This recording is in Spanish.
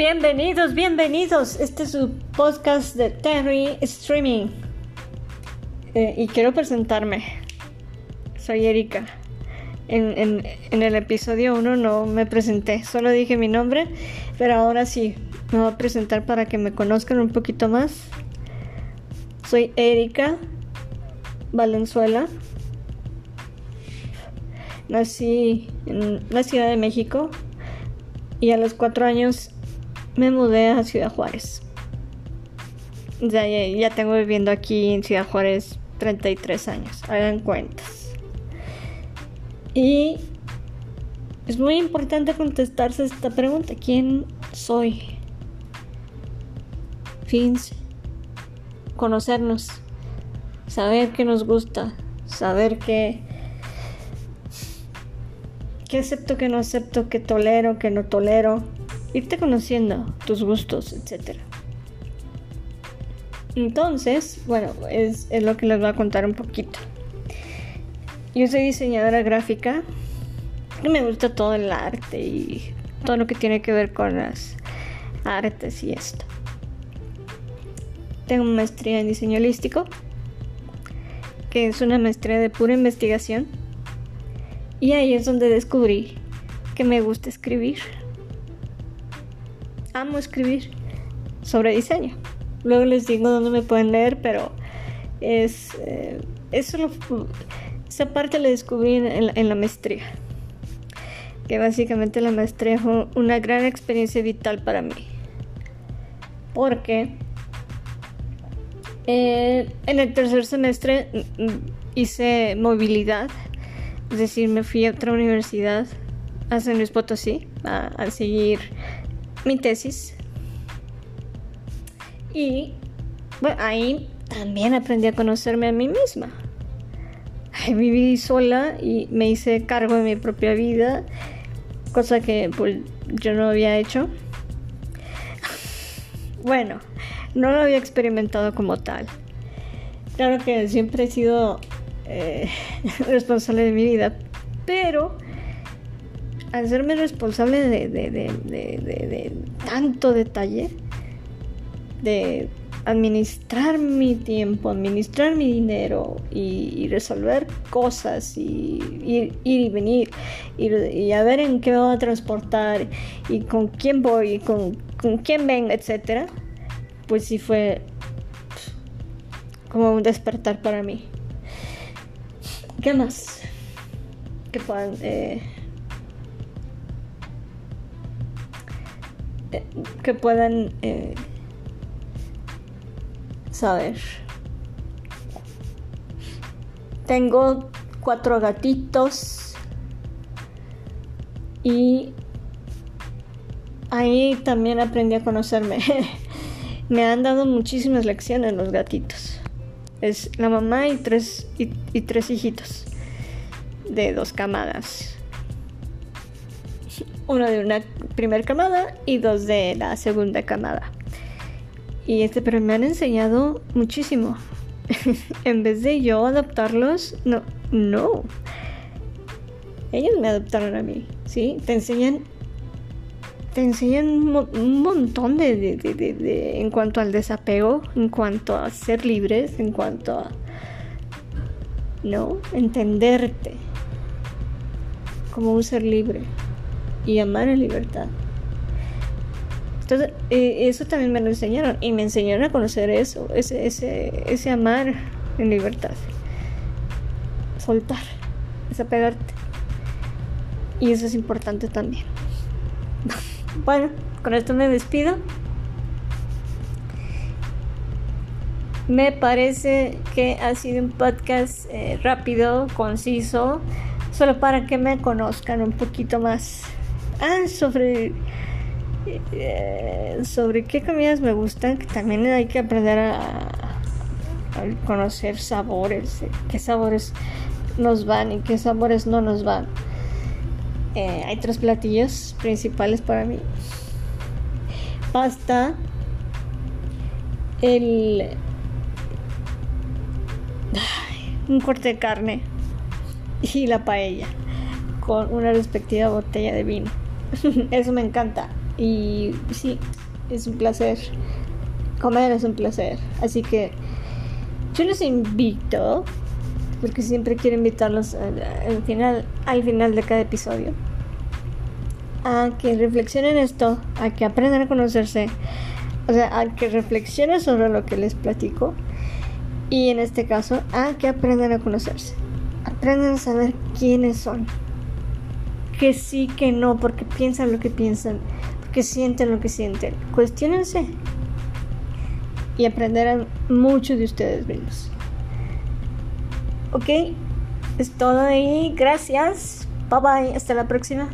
Bienvenidos, bienvenidos. Este es su podcast de Terry Streaming. Eh, y quiero presentarme. Soy Erika. En, el episodio 1 no me presenté, solo dije mi nombre, pero ahora sí, me voy a presentar para que me conozcan un poquito más. Soy Erika Valenzuela. Nací en la Ciudad de México y a los cuatro años me mudé a Ciudad Juárez. Ya, ya, tengo viviendo aquí en Ciudad Juárez 33 años, hagan cuentas. Y es muy importante contestarse esta pregunta, ¿quién soy? Fins, conocernos, saber qué nos gusta, saber qué, qué acepto, qué no acepto, qué tolero, qué no tolero, irte conociendo tus gustos, etc. Entonces, bueno, es, lo que les voy a contar un poquito. Yo soy diseñadora gráfica y me gusta todo el arte y todo lo que tiene que ver con las artes y esto. Tengo maestría en diseño holístico, que es una maestría de pura investigación. Y ahí es donde descubrí que me gusta escribir amo escribir sobre diseño. Luego les digo dónde me pueden leer, pero es eh, eso esa parte la descubrí en, la maestría. Que básicamente la maestría fue una gran experiencia vital para mí. Porque eh, en el tercer semestre mm, mm, hice movilidad, es decir, me fui a otra universidad, a San Luis Potosí, a seguir mi tesis. Y bueno, ahí también aprendí a conocerme a mí misma. Viví sola y me hice cargo de mi propia vida, cosa que pues, yo no había hecho. Bueno, no lo había experimentado como tal. Claro que siempre he sido eh, responsable de mi vida, pero hacerme responsable de, tanto detalle, de administrar mi tiempo, administrar mi dinero y, resolver cosas y ir, y venir y, a ver en qué me voy a transportar y con quién voy y con, quién vengo, etcétera, pues sí fue como un despertar para mí. ¿Qué más? Que puedan eh, que puedan eh, saber. Tengo cuatro gatitos y ahí también aprendí a conocerme. Me han dado muchísimas lecciones los gatitos. Es la mamá y tres, y tres hijitos de dos camadas uno de una primera camada y dos de la segunda camada. Y este, pero me han enseñado muchísimo. en vez de yo adaptarlos, no, no. Ellos me adoptaron a mí, ¿sí? Te enseñan, te enseñan un montón de, de, de, de, en cuanto al desapego, en cuanto a ser libres, en cuanto a, ¿no? Entenderte como un ser libre y amar en libertad. Entonces, eh, eso también me lo enseñaron y me enseñaron a conocer eso, ese, ese, ese amar en libertad. Soltar, desapegarte. Y eso es importante también. bueno, con esto me despido. Me parece que ha sido un podcast eh, rápido, conciso, solo para que me conozcan un poquito más. Ah, sobre. Eh, sobre qué comidas me gustan, que también hay que aprender a, conocer sabores, eh, qué sabores nos van y qué sabores no nos van. Eh, hay tres platillos principales para mí. Pasta, el un corte de carne y la paella con una respectiva botella de vino. Eso me encanta. Y sí, es un placer. Comer es un placer. Así que yo les invito, porque siempre quiero invitarlos al final, al final de cada episodio, a que reflexionen esto, a que aprendan a conocerse, o sea, a que reflexionen sobre lo que les platico y en este caso a que aprendan a conocerse, aprendan a saber quiénes son, que sí, que no, porque piensan lo que piensan, porque sienten lo que sienten, cuestionense y aprenderán mucho de ustedes mismos. Ok, es todo ahí, gracias, bye bye, hasta la próxima.